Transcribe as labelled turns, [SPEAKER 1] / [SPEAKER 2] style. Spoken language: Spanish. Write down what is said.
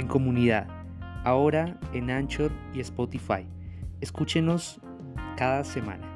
[SPEAKER 1] en comunidad, ahora en Anchor y Spotify. Escúchenos cada semana.